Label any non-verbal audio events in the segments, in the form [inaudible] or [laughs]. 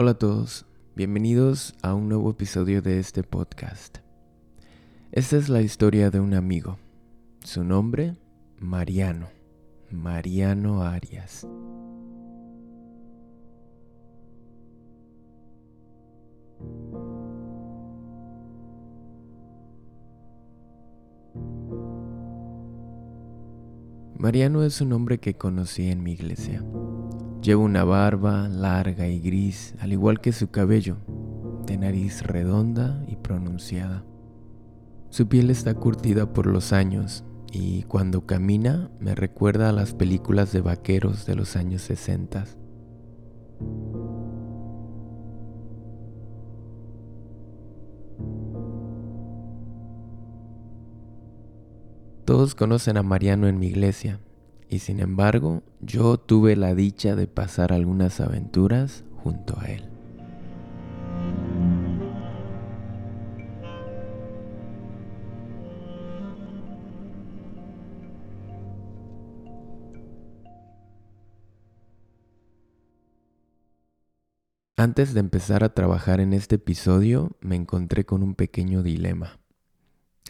Hola a todos, bienvenidos a un nuevo episodio de este podcast. Esta es la historia de un amigo. Su nombre, Mariano. Mariano Arias. Mariano es un hombre que conocí en mi iglesia. Lleva una barba larga y gris, al igual que su cabello, de nariz redonda y pronunciada. Su piel está curtida por los años y cuando camina me recuerda a las películas de vaqueros de los años 60. Todos conocen a Mariano en mi iglesia, y sin embargo yo tuve la dicha de pasar algunas aventuras junto a él. Antes de empezar a trabajar en este episodio me encontré con un pequeño dilema.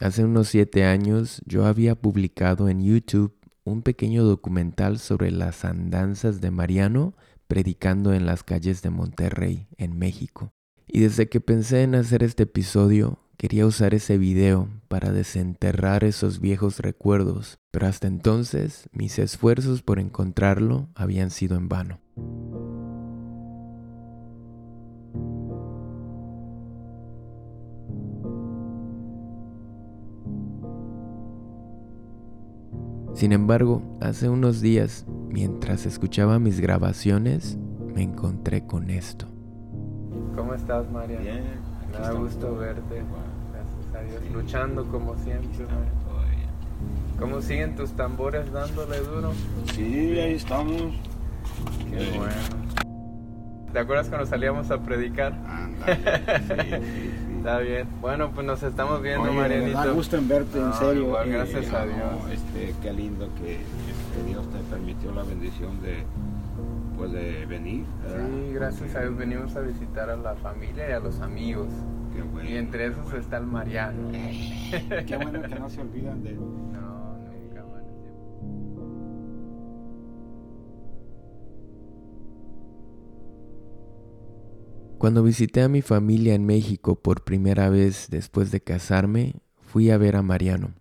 Hace unos siete años yo había publicado en YouTube un pequeño documental sobre las andanzas de Mariano predicando en las calles de Monterrey, en México. Y desde que pensé en hacer este episodio, quería usar ese video para desenterrar esos viejos recuerdos, pero hasta entonces mis esfuerzos por encontrarlo habían sido en vano. Sin embargo, hace unos días, mientras escuchaba mis grabaciones, me encontré con esto. ¿Cómo estás, María? Bien. Me da gusto verte. Gracias a Dios. Luchando como siempre. ¿Cómo siguen tus tambores dándole duro? Sí, ahí estamos. Qué bueno. ¿Te acuerdas cuando salíamos a predicar? Sí, sí. [laughs] Está bien. Bueno, pues nos estamos viendo, Oye, me Marianito. da gusto en verte, en serio. igual, y, gracias a no, Dios. este, qué lindo que, que Dios te permitió la bendición de, pues, de venir. ¿verdad? Sí, gracias a Dios venimos a visitar a la familia y a los amigos. Qué bueno. Y entre esos bueno. está el Mariano. Qué bueno que no se olvidan de [laughs] No, Cuando visité a mi familia en México por primera vez después de casarme, fui a ver a Mariano.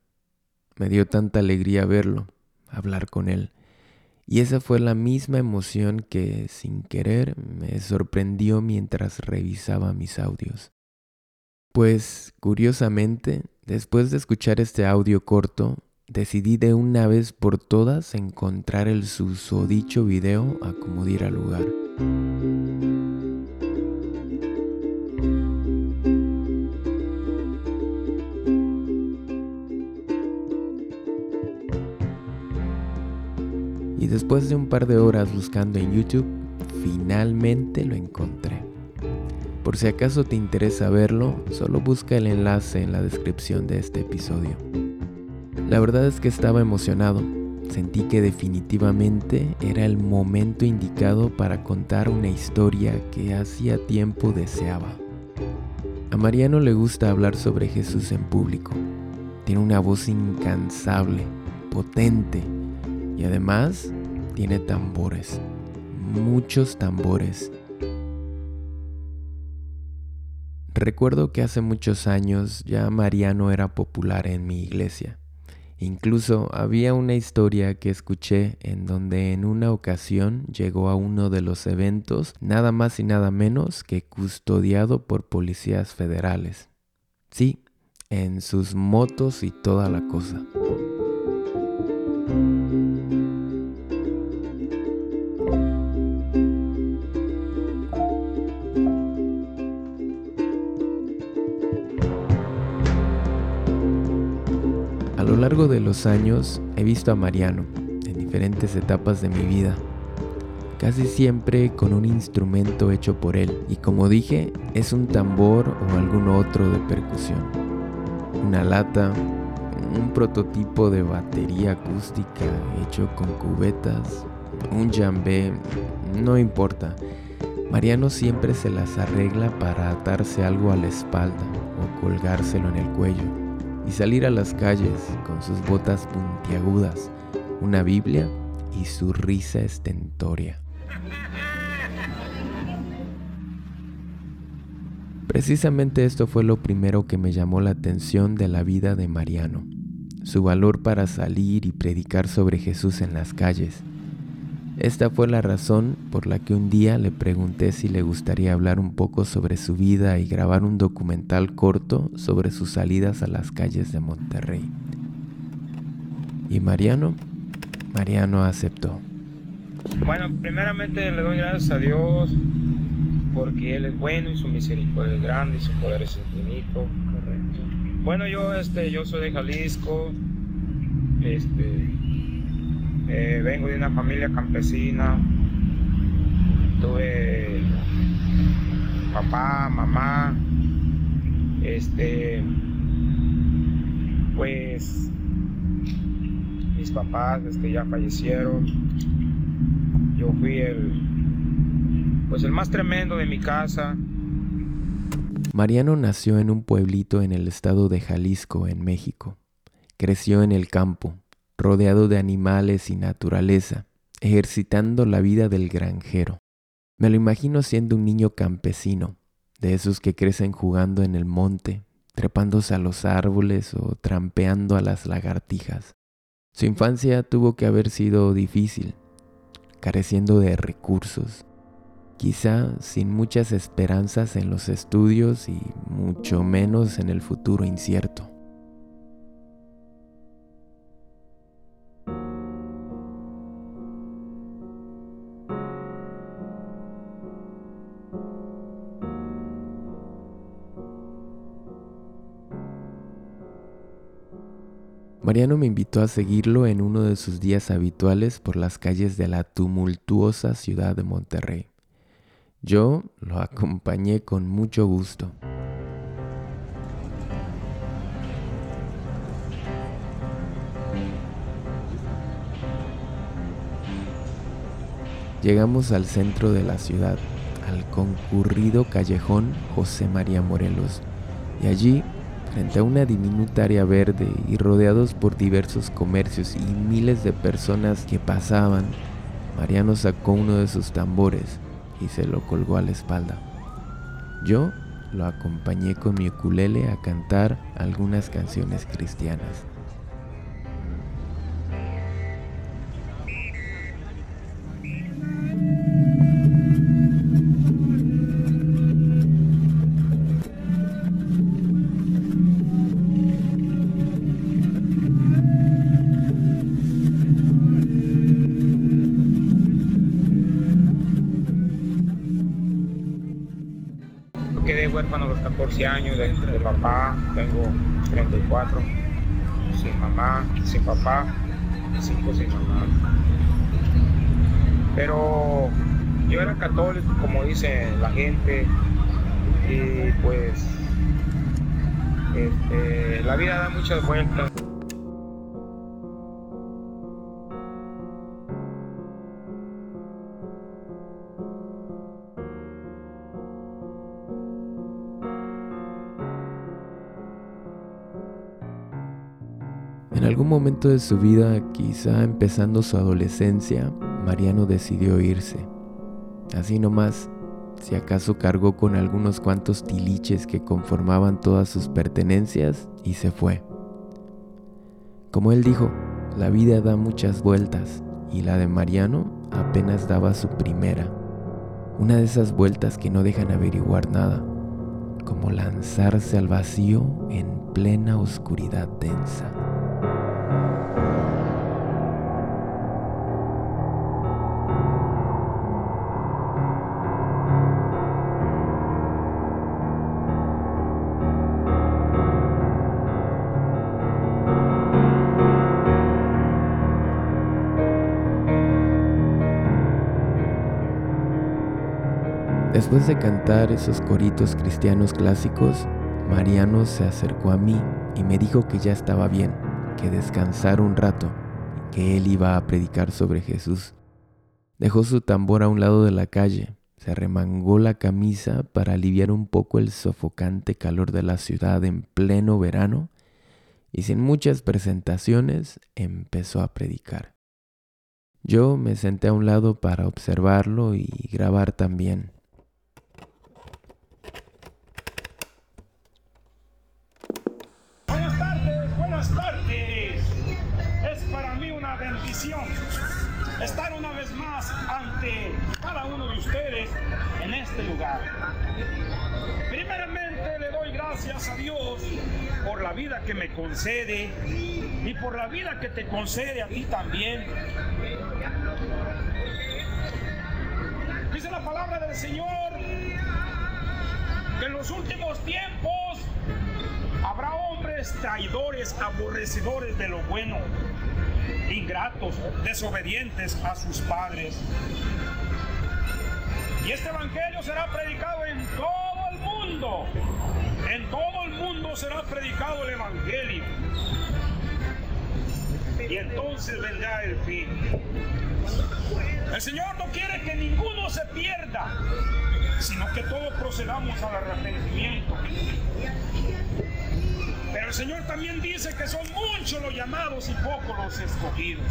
Me dio tanta alegría verlo, hablar con él. Y esa fue la misma emoción que, sin querer, me sorprendió mientras revisaba mis audios. Pues, curiosamente, después de escuchar este audio corto, decidí de una vez por todas encontrar el susodicho video a como diera lugar. Y después de un par de horas buscando en YouTube, finalmente lo encontré. Por si acaso te interesa verlo, solo busca el enlace en la descripción de este episodio. La verdad es que estaba emocionado. Sentí que definitivamente era el momento indicado para contar una historia que hacía tiempo deseaba. A Mariano le gusta hablar sobre Jesús en público. Tiene una voz incansable, potente y además tiene tambores, muchos tambores. Recuerdo que hace muchos años ya Mariano era popular en mi iglesia. Incluso había una historia que escuché en donde en una ocasión llegó a uno de los eventos nada más y nada menos que custodiado por policías federales. Sí, en sus motos y toda la cosa. Lo largo de los años he visto a Mariano en diferentes etapas de mi vida, casi siempre con un instrumento hecho por él, y como dije, es un tambor o algún otro de percusión, una lata, un prototipo de batería acústica hecho con cubetas, un jambé, no importa. Mariano siempre se las arregla para atarse algo a la espalda o colgárselo en el cuello y salir a las calles con sus botas puntiagudas, una Biblia y su risa estentoria. Precisamente esto fue lo primero que me llamó la atención de la vida de Mariano, su valor para salir y predicar sobre Jesús en las calles. Esta fue la razón por la que un día le pregunté si le gustaría hablar un poco sobre su vida y grabar un documental corto sobre sus salidas a las calles de Monterrey. ¿Y Mariano? Mariano aceptó. Bueno, primeramente le doy gracias a Dios porque Él es bueno y su misericordia es grande y su poder es infinito. Correcto. Bueno, yo, este, yo soy de Jalisco, este, eh, vengo de una familia campesina, tuve papá, mamá, este, pues mis papás este, ya fallecieron, yo fui el pues el más tremendo de mi casa. Mariano nació en un pueblito en el estado de Jalisco, en México. Creció en el campo, rodeado de animales y naturaleza, ejercitando la vida del granjero. Me lo imagino siendo un niño campesino, de esos que crecen jugando en el monte, trepándose a los árboles o trampeando a las lagartijas. Su infancia tuvo que haber sido difícil, careciendo de recursos, quizá sin muchas esperanzas en los estudios y mucho menos en el futuro incierto. Mariano me invitó a seguirlo en uno de sus días habituales por las calles de la tumultuosa ciudad de Monterrey. Yo lo acompañé con mucho gusto. Llegamos al centro de la ciudad, al concurrido callejón José María Morelos, y allí, frente a una diminuta área verde y rodeados por diversos comercios y miles de personas que pasaban, Mariano sacó uno de sus tambores y se lo colgó a la espalda. Yo lo acompañé con mi ukulele a cantar algunas canciones cristianas. Huérfano a los 14 años de, papá, tengo 34, sin mamá, sin papá, 5 sin mamá. Pero yo era católico, como dice la gente, y pues este, la vida da muchas vueltas. En algún momento de su vida, quizá empezando su adolescencia, Mariano decidió irse. Así nomás, si acaso cargó con algunos cuantos tiliches que conformaban todas sus pertenencias y se fue. Como él dijo, la vida da muchas vueltas y la de Mariano apenas daba su primera. Una de esas vueltas que no dejan averiguar nada, como lanzarse al vacío en plena oscuridad densa. Después de cantar esos coritos cristianos clásicos, Mariano se acercó a mí y me dijo que ya estaba bien, que descansara un rato, que él iba a predicar sobre Jesús. Dejó su tambor a un lado de la calle, se remangó la camisa para aliviar un poco el sofocante calor de la ciudad en pleno verano y sin muchas presentaciones empezó a predicar. Yo me senté a un lado para observarlo y grabar también. Vida que me concede y por la vida que te concede a ti también. Dice la palabra del Señor que en los últimos tiempos habrá hombres traidores, aborrecedores de lo bueno ingratos, desobedientes a sus padres. Y este evangelio será predicado en todo el mundo. En todo el mundo será predicado el evangelio. Y entonces vendrá el fin. El Señor no quiere que ninguno se pierda, sino que todos procedamos al arrepentimiento. Pero el Señor también dice que son muchos los llamados y pocos los escogidos.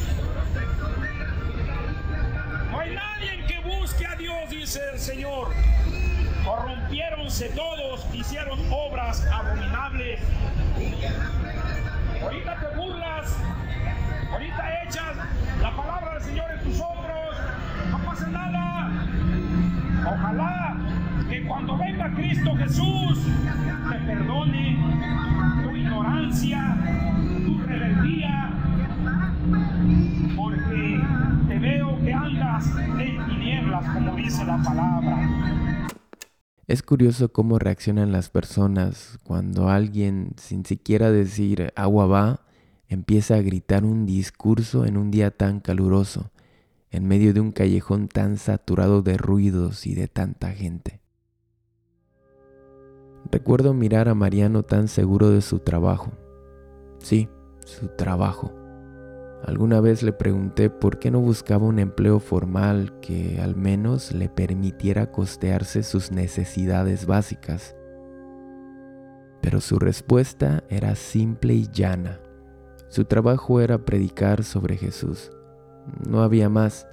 No hay nadie que busque a Dios, dice el Señor. Corrompiéronse todos, hicieron obras abominables. Ahorita te burlas, ahorita echas la palabra del Señor en tus hombros, no pasa nada. Ojalá que cuando venga Cristo Jesús te perdone tu ignorancia, tu rebeldía, porque te veo que andas en tinieblas, como dice la palabra. Es curioso cómo reaccionan las personas cuando alguien, sin siquiera decir agua va, empieza a gritar un discurso en un día tan caluroso en medio de un callejón tan saturado de ruidos y de tanta gente. Recuerdo mirar a Mariano tan seguro de su trabajo. Sí, su trabajo. Alguna vez le pregunté por qué no buscaba un empleo formal que al menos le permitiera costearse sus necesidades básicas. Pero su respuesta era simple y llana. Su trabajo era predicar sobre Jesús. No había más.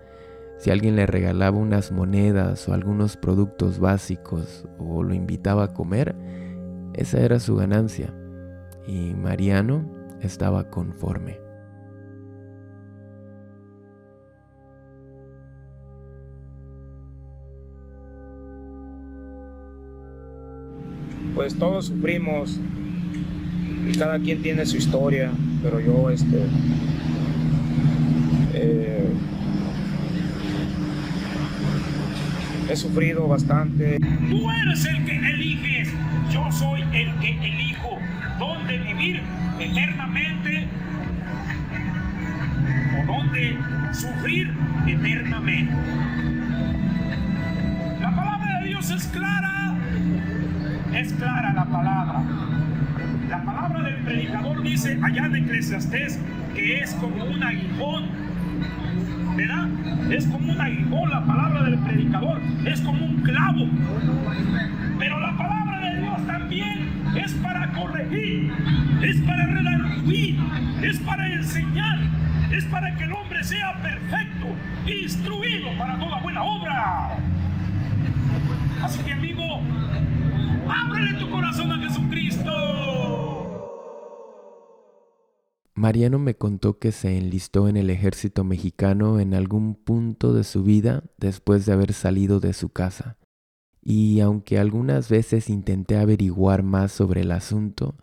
Si alguien le regalaba unas monedas o algunos productos básicos o lo invitaba a comer, esa era su ganancia. Y Mariano estaba conforme. Pues todos sufrimos y cada quien tiene su historia, pero yo este eh, he sufrido bastante. Tú eres el que eliges, yo soy el que elijo dónde vivir eternamente o dónde sufrir eternamente. La palabra de Dios es clara, es clara la palabra. La palabra del predicador dice allá en Eclesiastés que es como un aguijón ¿verdad? Es como un aguijón la palabra del predicador, es como un clavo. Pero la palabra de Dios también es para corregir, es para redarguir, es para enseñar, es para que el hombre sea perfecto, instruido para toda buena obra. Así amigo, ábrele tu corazón a Jesucristo. Mariano me contó que se enlistó en el ejército mexicano en algún punto de su vida después de haber salido de su casa. Y aunque algunas veces intenté averiguar más sobre el asunto,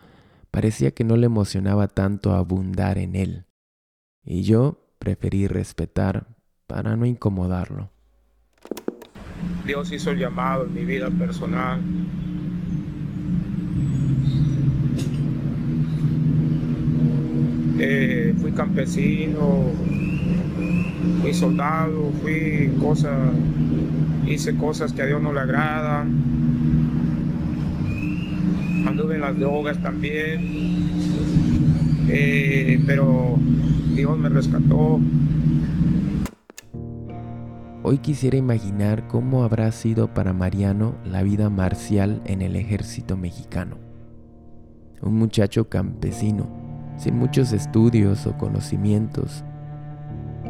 parecía que no le emocionaba tanto abundar en él. Y yo preferí respetar para no incomodarlo. Dios hizo el llamado en mi vida personal Eh, fui campesino, fui soldado, fui cosas, hice cosas que a Dios no le agradan. Anduve en las drogas también, eh, pero Dios me rescató. Hoy quisiera imaginar cómo habrá sido para Mariano la vida marcial en el ejército mexicano. Un muchacho campesino, sin muchos estudios o conocimientos,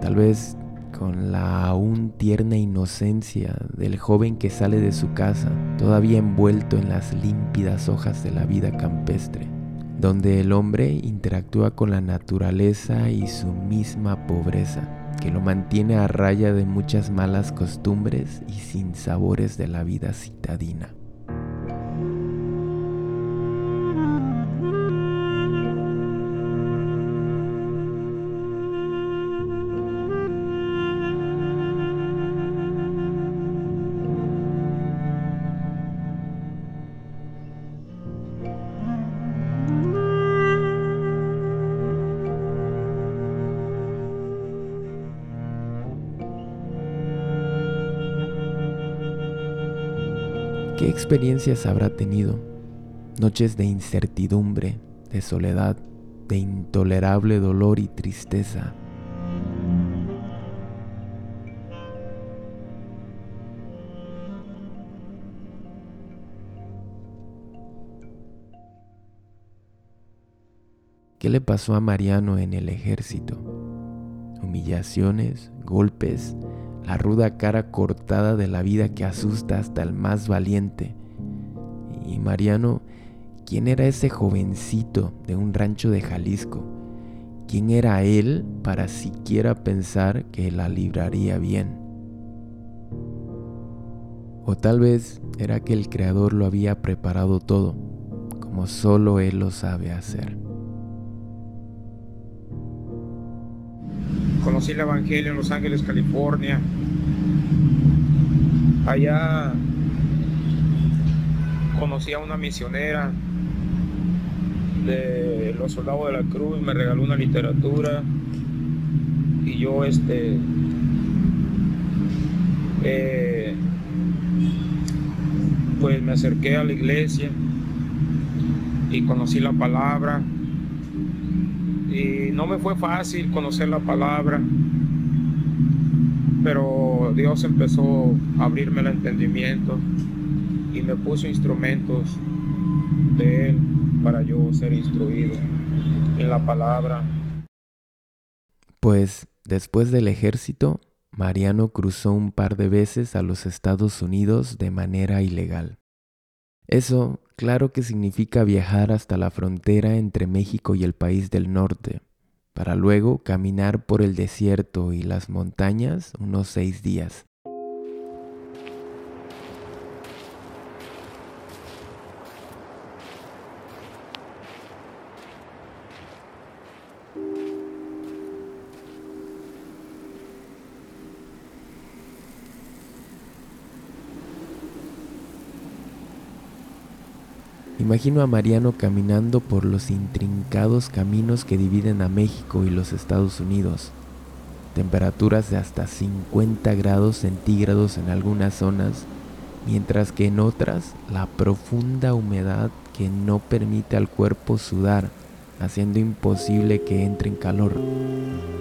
tal vez con la aún tierna inocencia del joven que sale de su casa, todavía envuelto en las límpidas hojas de la vida campestre, donde el hombre interactúa con la naturaleza y su misma pobreza que lo mantiene a raya de muchas malas costumbres y sin sabores de la vida citadina. Experiencias habrá tenido? Noches de incertidumbre, de soledad, de intolerable dolor y tristeza. ¿Qué le pasó a Mariano en el ejército? Humillaciones, golpes, la ruda cara cortada de la vida que asusta hasta el más valiente. Y Mariano, ¿quién era ese jovencito de un rancho de Jalisco? ¿Quién era él para siquiera pensar que la libraría bien? O tal vez era que el Creador lo había preparado todo, como solo Él lo sabe hacer. Conocí el Evangelio en Los Ángeles, California. Allá conocí a una misionera de los soldados de la cruz, me regaló una literatura y yo este eh, pues me acerqué a la iglesia y conocí la palabra y no me fue fácil conocer la palabra, pero Dios empezó a abrirme el entendimiento y me puso instrumentos de Él para yo ser instruido en la palabra. Pues después del ejército, Mariano cruzó un par de veces a los Estados Unidos de manera ilegal. Eso, claro que significa viajar hasta la frontera entre México y el país del norte, para luego caminar por el desierto y las montañas unos seis días. Imagino a Mariano caminando por los intrincados caminos que dividen a México y los Estados Unidos. Temperaturas de hasta 50 grados centígrados en algunas zonas, mientras que en otras la profunda humedad que no permite al cuerpo sudar, haciendo imposible que entre en calor.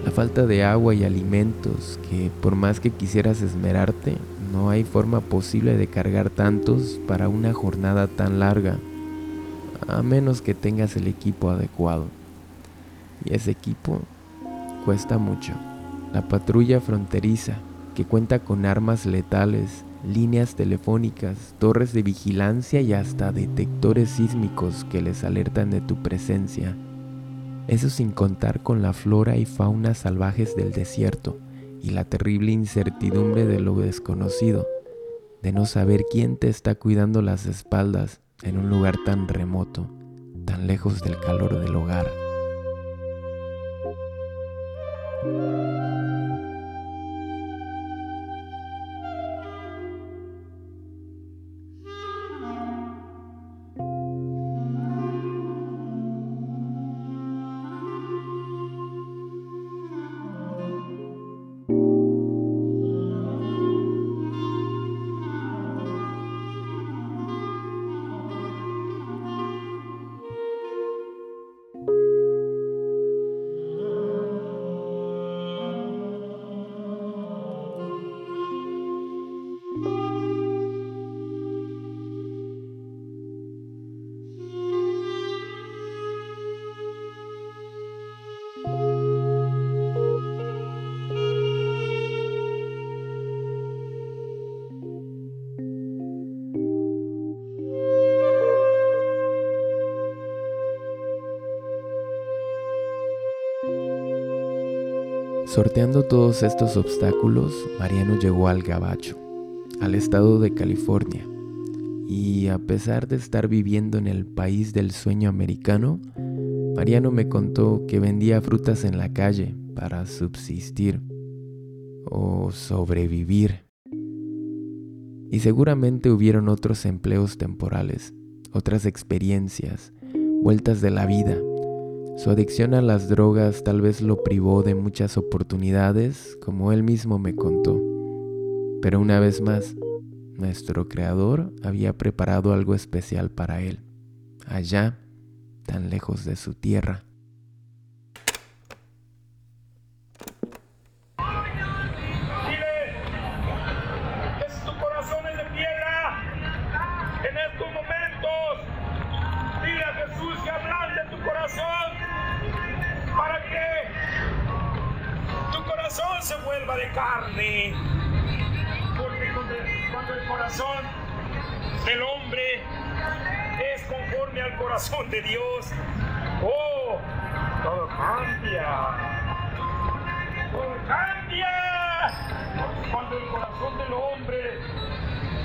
La falta de agua y alimentos que por más que quisieras esmerarte, no hay forma posible de cargar tantos para una jornada tan larga a menos que tengas el equipo adecuado. Y ese equipo cuesta mucho. La patrulla fronteriza, que cuenta con armas letales, líneas telefónicas, torres de vigilancia y hasta detectores sísmicos que les alertan de tu presencia. Eso sin contar con la flora y fauna salvajes del desierto y la terrible incertidumbre de lo desconocido, de no saber quién te está cuidando las espaldas en un lugar tan remoto, tan lejos del calor del hogar. Sorteando todos estos obstáculos, Mariano llegó al Gabacho, al estado de California, y a pesar de estar viviendo en el país del sueño americano, Mariano me contó que vendía frutas en la calle para subsistir o sobrevivir. Y seguramente hubieron otros empleos temporales, otras experiencias, vueltas de la vida. Su adicción a las drogas tal vez lo privó de muchas oportunidades, como él mismo me contó. Pero una vez más, nuestro Creador había preparado algo especial para él, allá, tan lejos de su tierra.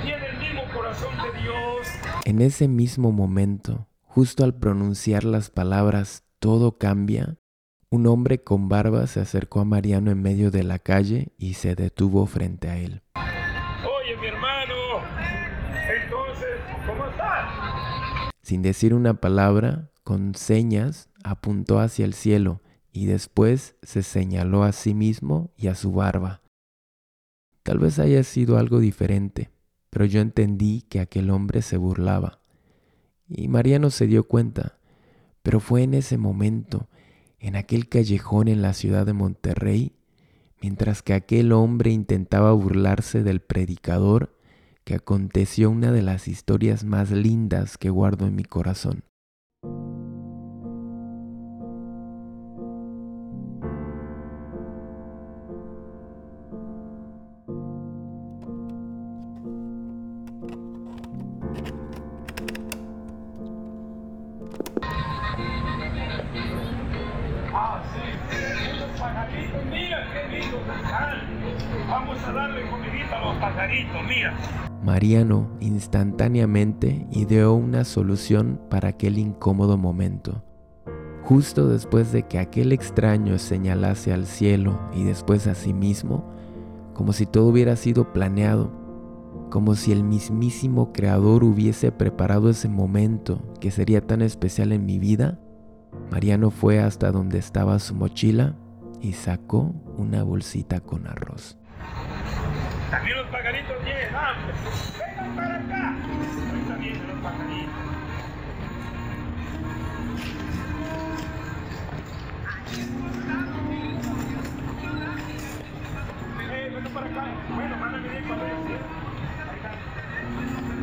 Tiene el mismo corazón de Dios. En ese mismo momento, justo al pronunciar las palabras todo cambia, un hombre con barba se acercó a Mariano en medio de la calle y se detuvo frente a él. Oye, mi hermano, entonces, ¿cómo estás? Sin decir una palabra, con señas, apuntó hacia el cielo y después se señaló a sí mismo y a su barba. Tal vez haya sido algo diferente, pero yo entendí que aquel hombre se burlaba. Y Mariano se dio cuenta, pero fue en ese momento en aquel callejón en la ciudad de Monterrey, mientras que aquel hombre intentaba burlarse del predicador, que aconteció una de las historias más lindas que guardo en mi corazón. Vamos a darle comidita a los pajaritos, mira. Mariano instantáneamente ideó una solución para aquel incómodo momento. Justo después de que aquel extraño señalase al cielo y después a sí mismo, como si todo hubiera sido planeado, como si el mismísimo Creador hubiese preparado ese momento que sería tan especial en mi vida, Mariano fue hasta donde estaba su mochila y sacó una bolsita con arroz. También los pajaritos tienen hambre. Vengan para acá. Ahí también los pajaritos. Eh, vengan para acá. Bueno, mándame bien cuando yo Ahí está.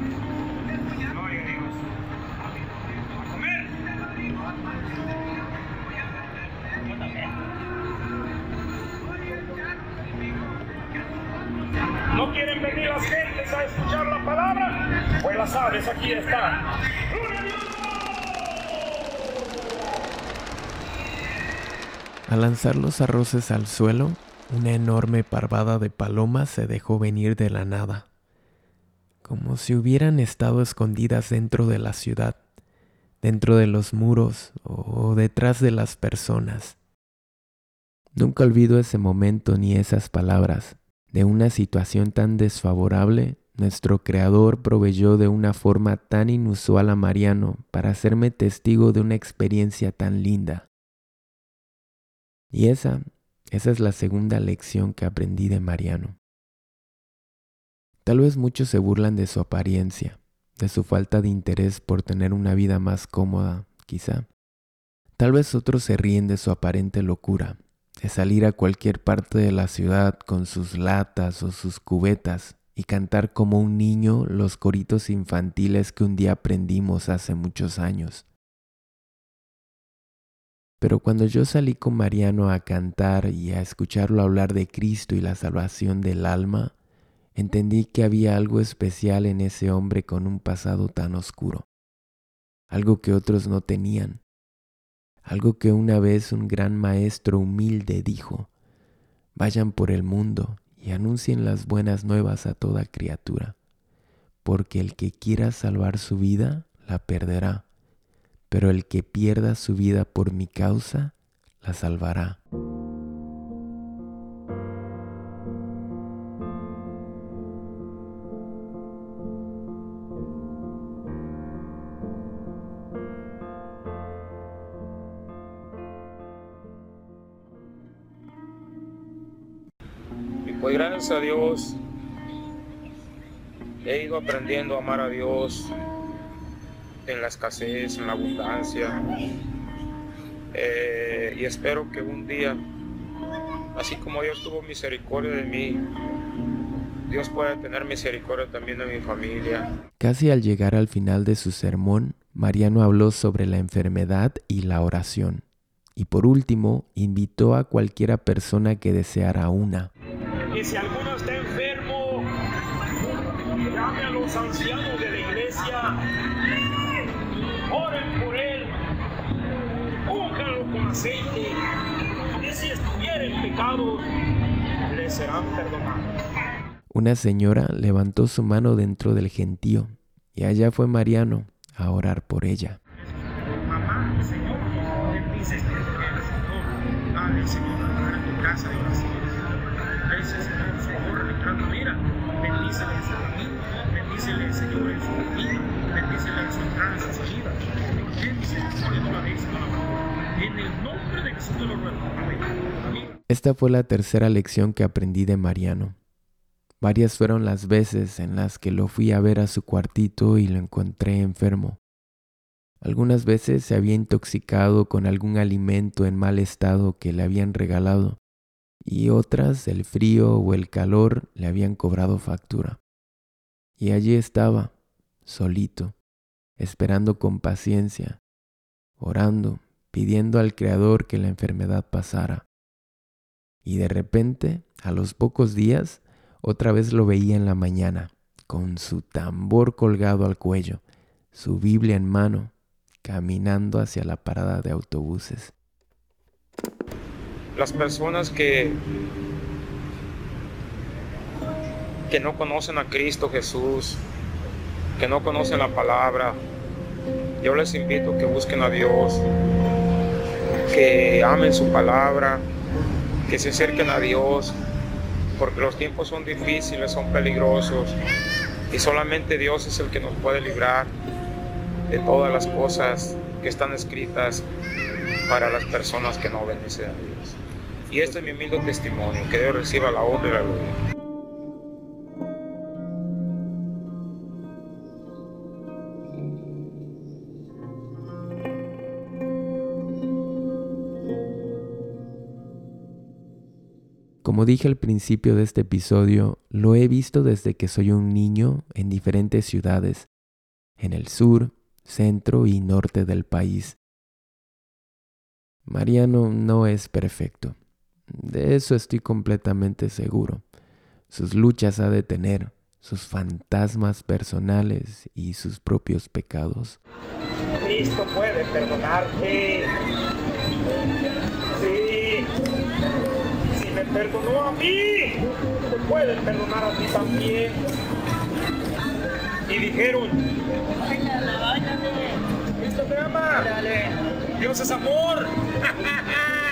Quieren venir las gentes a escuchar la palabra? Pues las aves aquí están. Al lanzar los arroces al suelo, una enorme parvada de palomas se dejó venir de la nada, como si hubieran estado escondidas dentro de la ciudad, dentro de los muros o detrás de las personas. Nunca olvido ese momento ni esas palabras. De una situación tan desfavorable, nuestro Creador proveyó de una forma tan inusual a Mariano para hacerme testigo de una experiencia tan linda. Y esa, esa es la segunda lección que aprendí de Mariano. Tal vez muchos se burlan de su apariencia, de su falta de interés por tener una vida más cómoda, quizá. Tal vez otros se ríen de su aparente locura, de salir a cualquier parte de la ciudad con sus latas o sus cubetas y cantar como un niño los coritos infantiles que un día aprendimos hace muchos años. Pero cuando yo salí con Mariano a cantar y a escucharlo hablar de Cristo y la salvación del alma, entendí que había algo especial en ese hombre con un pasado tan oscuro, algo que otros no tenían algo que una vez un gran maestro humilde dijo, Vayan por el mundo y anuncien las buenas nuevas a toda criatura, porque el que quiera salvar su vida, la perderá, pero el que pierda su vida por mi causa, la salvará. Gracias a Dios he ido aprendiendo a amar a Dios en la escasez, en la abundancia. Eh, y espero que un día, así como Dios tuvo misericordia de mí, Dios pueda tener misericordia también de mi familia. Casi al llegar al final de su sermón, Mariano habló sobre la enfermedad y la oración. Y por último, invitó a cualquiera persona que deseara una y si alguno está enfermo, llame a los ancianos de la iglesia, oren por él, únganlo con aceite, y si estuviera en pecado, le serán perdonados. Una señora levantó su mano dentro del gentío y allá fue Mariano a orar por ella. Mamá, Señor, bendice este Señor, dale, Señor, a tu casa Esta fue la tercera lección que aprendí de Mariano. Varias fueron las veces en las que lo fui a ver a su cuartito y lo encontré enfermo. Algunas veces se había intoxicado con algún alimento en mal estado que le habían regalado y otras el frío o el calor le habían cobrado factura. Y allí estaba, solito, esperando con paciencia, orando, pidiendo al Creador que la enfermedad pasara. Y de repente, a los pocos días, otra vez lo veía en la mañana, con su tambor colgado al cuello, su Biblia en mano, caminando hacia la parada de autobuses las personas que, que no conocen a Cristo Jesús, que no conocen la palabra, yo les invito que busquen a Dios, que amen su palabra, que se acerquen a Dios, porque los tiempos son difíciles, son peligrosos, y solamente Dios es el que nos puede librar de todas las cosas que están escritas para las personas que no obedecen a Dios. Y este es mi humilde testimonio, que Dios reciba la honra y la gloria. Como dije al principio de este episodio, lo he visto desde que soy un niño en diferentes ciudades, en el sur, centro y norte del país. Mariano no es perfecto. De eso estoy completamente seguro. Sus luchas ha de tener, sus fantasmas personales y sus propios pecados. Cristo puede perdonarte. Sí. Si me perdonó a mí, te puede perdonar a ti también. Y dijeron, Cristo te ama. Dios es amor. [laughs]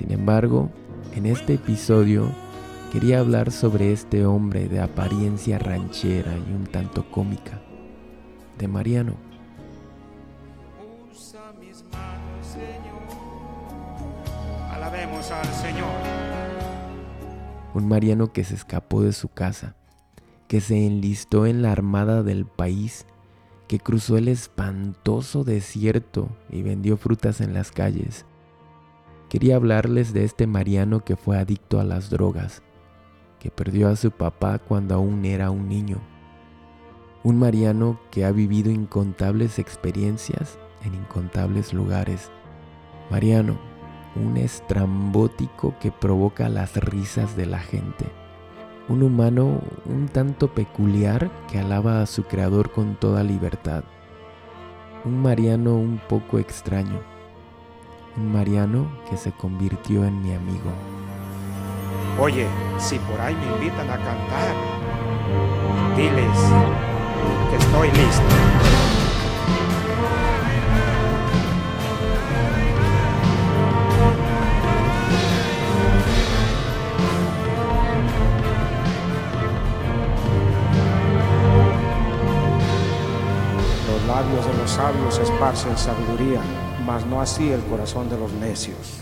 Sin embargo, en este episodio quería hablar sobre este hombre de apariencia ranchera y un tanto cómica, de Mariano. Alabemos al Señor. Un Mariano que se escapó de su casa, que se enlistó en la armada del país, que cruzó el espantoso desierto y vendió frutas en las calles, Quería hablarles de este Mariano que fue adicto a las drogas, que perdió a su papá cuando aún era un niño. Un Mariano que ha vivido incontables experiencias en incontables lugares. Mariano, un estrambótico que provoca las risas de la gente, un humano un tanto peculiar que alaba a su creador con toda libertad, un Mariano un poco extraño, un Mariano que se convirtió en mi amigo. Oye, si por ahí me invitan a cantar, diles que estoy listo. Los labios de los sabios esparcen sabiduría, mas no así el corazón de los necios.